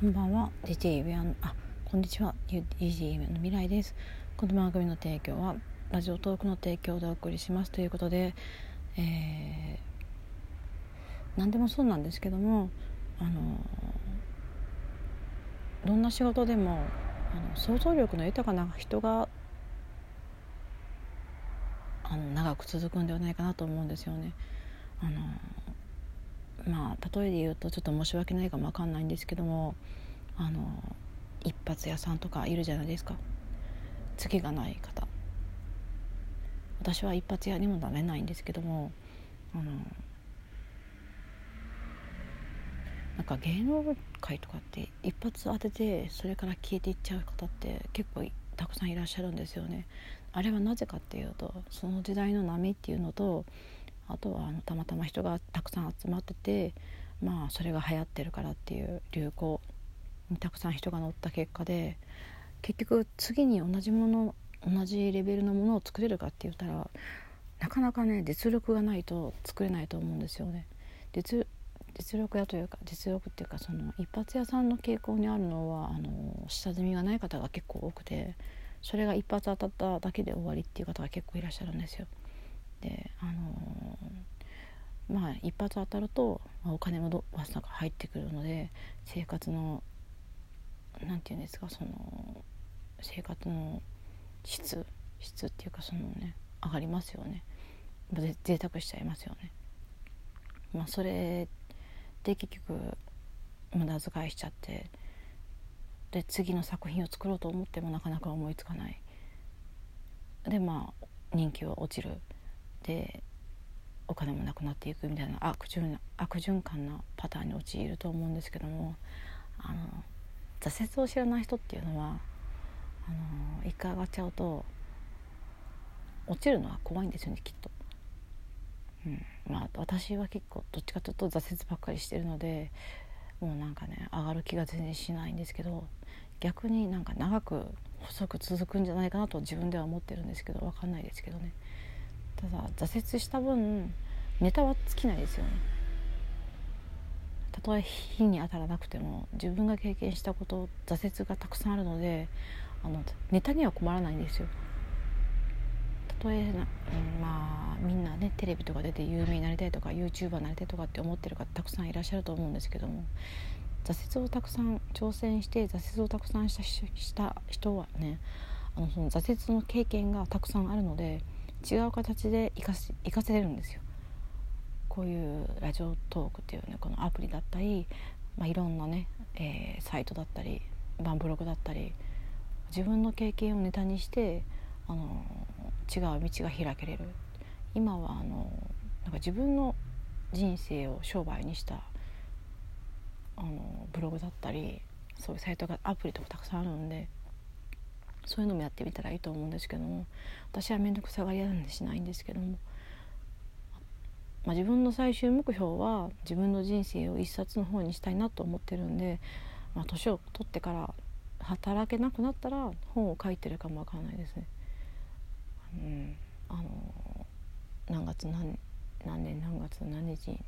こんばんは。DJ ビアあこんにちは。DJ の未来です。この番組の提供はラジオトークの提供でお送りします。ということで、えー、何でもそうなんですけどもあのどんな仕事でもあの想像力の豊かな人があの長く続くんではないかなと思うんですよね。あのまあ例えで言うとちょっと申し訳ないかも分かんないんですけどもあの一発屋さんとかいるじゃないですか次がない方私は一発屋にもなれないんですけどもあのなんか芸能界とかって一発当ててそれから消えていっちゃう方って結構たくさんいらっしゃるんですよね。あれはなぜかっていうとその時代の波っていうのとあとはあのたまたま人がたくさん集まっててまあそれが流行ってるからっていう流行にたくさん人が乗った結果で結局次に同じもの同じレベルのものを作れるかって言ったらなかなかね実力がないと作れないと思うんですよね。実力屋というか実力っていうかその一発屋さんの傾向にあるのはあの下積みがない方が結構多くてそれが一発当たっただけで終わりっていう方が結構いらっしゃるんですよ。であのー、まあ一発当たると、まあ、お金もどわさが入ってくるので生活の何て言うんですかその生活の質質っていうかそのね上がりますよね。贅沢しちゃいますよね。まあ、それで結局無駄遣いしちゃってで次の作品を作ろうと思ってもなかなか思いつかない。でまあ人気は落ちる。でお金もなくなっていくみたいな悪循悪循環なパターンに陥ると思うんですけどもあの挫折を知らない人っていうのはあの一回上がっちゃうと落ちるのは怖いんですよねきっと。うん、まあ私は結構どっちかというと挫折ばっかりしてるのでもうなんかね上がる気が全然しないんですけど逆になんか長く細く続くんじゃないかなと自分では思ってるんですけど分かんないですけどね。ただ挫折した分ネタは尽きないですよね。たとえ火に当たらなくても自分が経験したこと挫折がたくさんあるのであのネタには困らないんですよ。たとえな、うん、まあみんなねテレビとか出て有名になりたいとか YouTuber になりたいとかって思ってる方たくさんいらっしゃると思うんですけども挫折をたくさん挑戦して挫折をたくさんしたした人はねあのその挫折の経験がたくさんあるので違う形で生かし生かせるんですよ。こういうラジオトークっていうねこのアプリだったり、まあ、いろんなね、えー、サイトだったりバンブログだったり自分の経験をネタにしてあの違う道が開けれる今はあのなんか自分の人生を商売にしたあのブログだったりそういうサイトがアプリとかたくさんあるんでそういうのもやってみたらいいと思うんですけども私は面倒くさがり屋なんでしないんですけども、まあ、自分の最終目標は自分の人生を一冊の方にしたいなと思ってるんで、まあ、年を取ってから働けなくなったら本を書いてるかもわからないですね。うん、あの何月何何年何月何日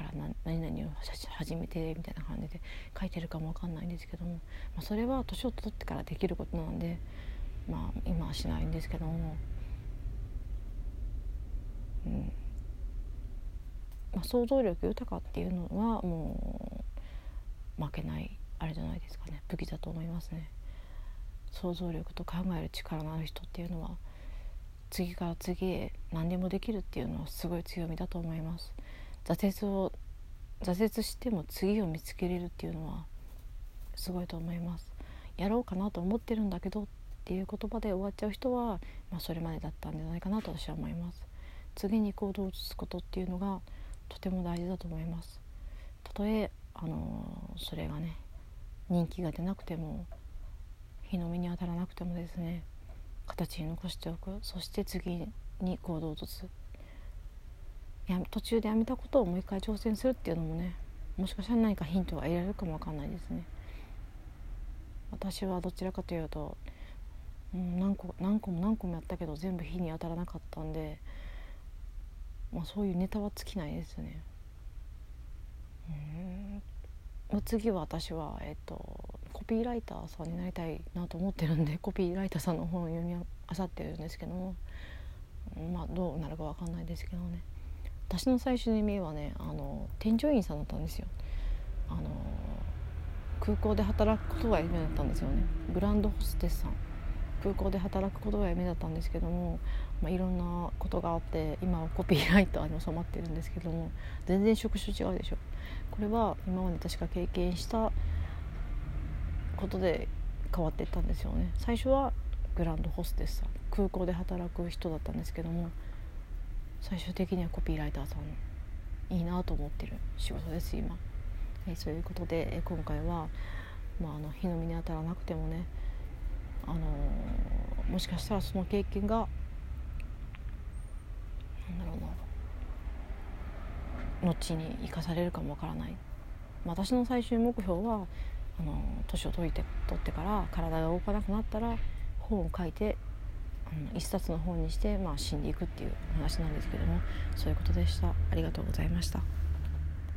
から何々を始めてみたいな感じで書いてるかもわかんないんですけども、まあ、それは年を取ってからできることなんで、まあ、今はしないんですけども、うんまあ、想像力豊かっていうのはもう負けないあれじゃないですかね武器だと思いますね。想像力と考える力のある人っていうのは次から次へ何でもできるっていうのはすごい強みだと思います。挫折を挫折しても次を見つけれるっていうのはすごいと思います。やろうかなと思ってるんだけどっていう言葉で終わっちゃう人は、まあ、それまでだったんじゃないかなと私は思います。次に行動を移すことっていうのがとても大事だと思います。たとえあのそれがね人気が出なくても日の目に当たらなくてもですね形に残しておく。そして次に行動を移す。や途中でやめたことをもう一回挑戦するっていうのもねもしかしたら何かヒントが得られるかもわかんないですね。私はどちらかというと、うん、何個何個も何個もやったけど全部火に当たらなかったんで、まあ、そういうネタは尽きないですね。うん。次は私は、えっと、コピーライターさんになりたいなと思ってるんでコピーライターさんの本を読みあさってるんですけどもまあどうなるか分かんないですけどね。私の最終の夢はねあの添乗員さんだったんですよ。あの空港で働くことが夢だったんですよね。グランドホステスさん。空港で働くことが夢だったんですけども、まあ、いろんなことがあって今はコピーライターに収まってるんですけども全然職種違うでしょ。これは今まで私が経験したことで変わっていったんですよね。最初はグランドホステスさん。空港で働く人だったんですけども最終的にはコピーライターさんいいなと思ってる仕事です今。はい、そういうことで、え今回は、まあ、あの日の目に当たらなくてもね、あのー、もしかしたらその経験がなんだろうな後に生かされるかもわからない、私の最終目標はあの年を取って取ってから体が動かなくなったら本を書いてあの一冊の本にして、まあ、死んでいくっていう話なんですけどもそういうことでしたありがとうございました。